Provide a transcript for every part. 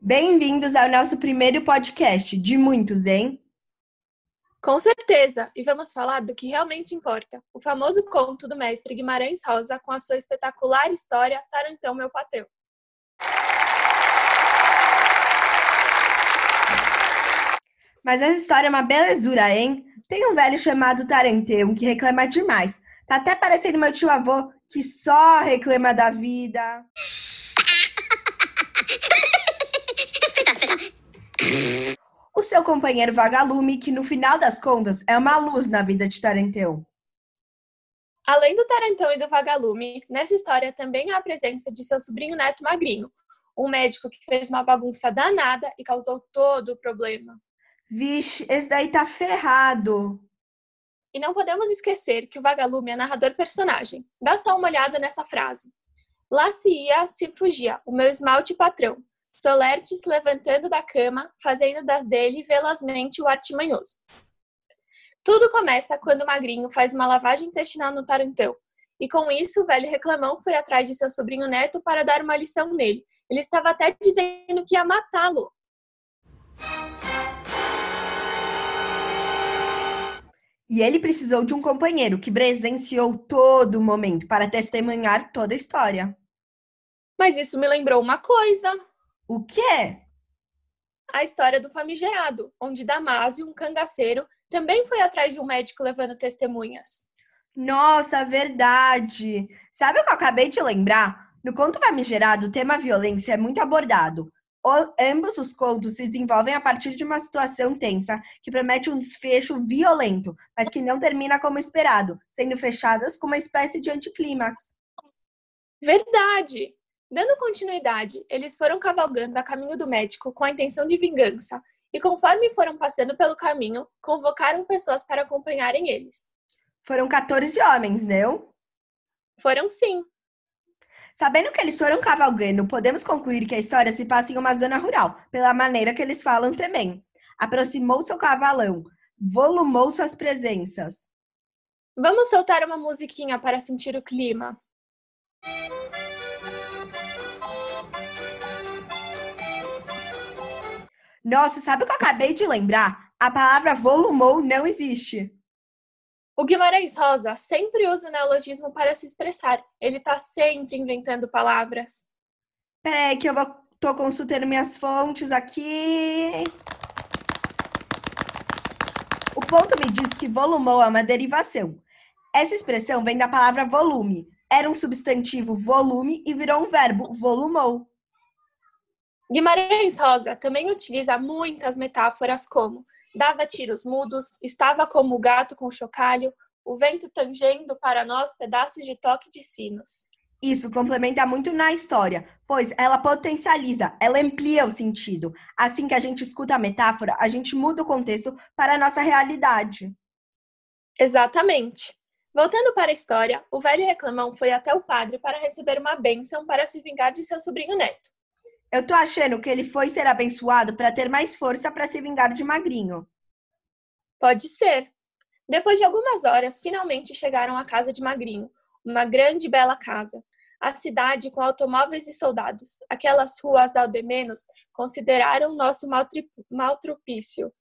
Bem-vindos ao nosso primeiro podcast, de muitos, hein? Com certeza! E vamos falar do que realmente importa: o famoso conto do mestre Guimarães Rosa com a sua espetacular história Tarantão, meu patrão. Mas essa história é uma belezura, hein? Tem um velho chamado Tarantão que reclama demais. Tá até parecendo meu tio avô que só reclama da vida. O seu companheiro vagalume, que no final das contas é uma luz na vida de Tarantão. Além do Tarantão e do vagalume, nessa história também há a presença de seu sobrinho neto Magrinho, um médico que fez uma bagunça danada e causou todo o problema. Vixe, esse daí tá ferrado. E não podemos esquecer que o vagalume é narrador personagem. Dá só uma olhada nessa frase. Lá se ia, se fugia, o meu esmalte patrão. Solerte se levantando da cama, fazendo das dele velozmente o artimanhoso. Tudo começa quando o magrinho faz uma lavagem intestinal no tarantão. E com isso, o velho reclamão foi atrás de seu sobrinho neto para dar uma lição nele. Ele estava até dizendo que ia matá-lo. E ele precisou de um companheiro que presenciou todo o momento para testemunhar toda a história. Mas isso me lembrou uma coisa. O quê? A história do famigerado, onde Damásio, um cangaceiro, também foi atrás de um médico levando testemunhas. Nossa, verdade! Sabe o que eu acabei de lembrar? No conto famigerado, o tema violência é muito abordado. Ambos os contos se desenvolvem a partir de uma situação tensa que promete um desfecho violento, mas que não termina como esperado, sendo fechadas com uma espécie de anticlímax. Verdade! Dando continuidade, eles foram cavalgando a caminho do médico com a intenção de vingança, e conforme foram passando pelo caminho, convocaram pessoas para acompanharem eles. Foram 14 homens, não? Foram sim. Sabendo que eles foram cavalgando, podemos concluir que a história se passa em uma zona rural, pela maneira que eles falam também. Aproximou seu cavalão, volumou suas presenças. Vamos soltar uma musiquinha para sentir o clima. Nossa, sabe o que eu acabei de lembrar? A palavra volumou não existe. O Guimarães Rosa sempre usa o neologismo para se expressar. Ele está sempre inventando palavras. Peraí, que eu vou, tô consultando minhas fontes aqui. O ponto me diz que volumou é uma derivação. Essa expressão vem da palavra volume. Era um substantivo volume e virou um verbo, volumou. Guimarães Rosa também utiliza muitas metáforas como dava tiros mudos, estava como o gato com chocalho, o vento tangendo para nós pedaços de toque de sinos. Isso complementa muito na história, pois ela potencializa, ela amplia o sentido. Assim que a gente escuta a metáfora, a gente muda o contexto para a nossa realidade. Exatamente. Voltando para a história, o velho reclamão foi até o padre para receber uma bênção para se vingar de seu sobrinho neto. Eu tô achando que ele foi ser abençoado para ter mais força para se vingar de Magrinho. Pode ser. Depois de algumas horas, finalmente chegaram à casa de Magrinho, uma grande e bela casa. A cidade com automóveis e soldados. Aquelas ruas aldemenos consideraram nosso maltrupício.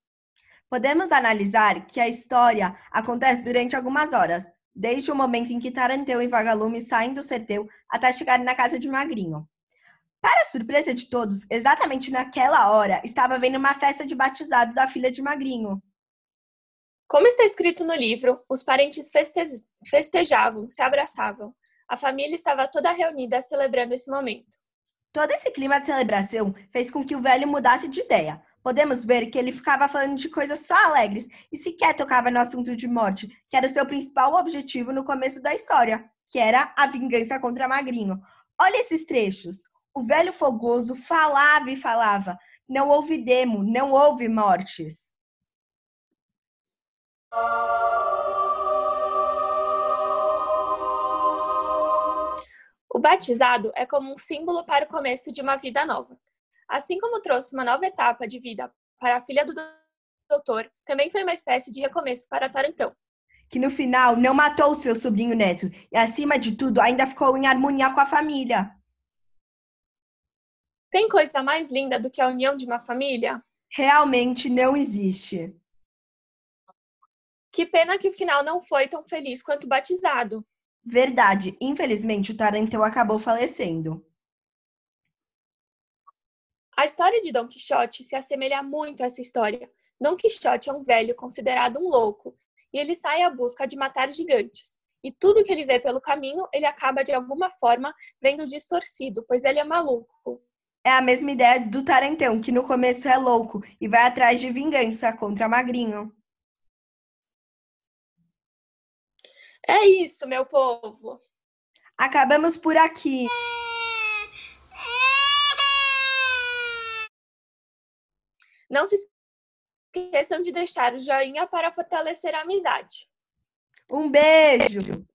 Podemos analisar que a história acontece durante algumas horas, desde o momento em que Taranteu e Vagalume saem do sertão até chegarem na casa de Magrinho. Para surpresa de todos, exatamente naquela hora, estava havendo uma festa de batizado da filha de Magrinho. Como está escrito no livro, os parentes feste festejavam, se abraçavam. A família estava toda reunida celebrando esse momento. Todo esse clima de celebração fez com que o velho mudasse de ideia. Podemos ver que ele ficava falando de coisas só alegres e sequer tocava no assunto de morte, que era o seu principal objetivo no começo da história, que era a vingança contra Magrinho. Olha esses trechos. O velho fogoso falava e falava: Não houve demo, não houve mortes. O batizado é como um símbolo para o começo de uma vida nova. Assim como trouxe uma nova etapa de vida para a filha do doutor, também foi uma espécie de recomeço para Tarantão. que no final não matou seu sobrinho neto e, acima de tudo, ainda ficou em harmonia com a família. Tem coisa mais linda do que a união de uma família? Realmente não existe. Que pena que o final não foi tão feliz quanto o batizado. Verdade, infelizmente o Tarantão acabou falecendo. A história de Dom Quixote se assemelha muito a essa história. Dom Quixote é um velho considerado um louco e ele sai à busca de matar gigantes. E tudo que ele vê pelo caminho, ele acaba de alguma forma vendo distorcido, pois ele é maluco. É a mesma ideia do Tarantão, que no começo é louco e vai atrás de vingança contra Magrinho. É isso, meu povo. Acabamos por aqui. Não se esqueçam de deixar o joinha para fortalecer a amizade. Um beijo!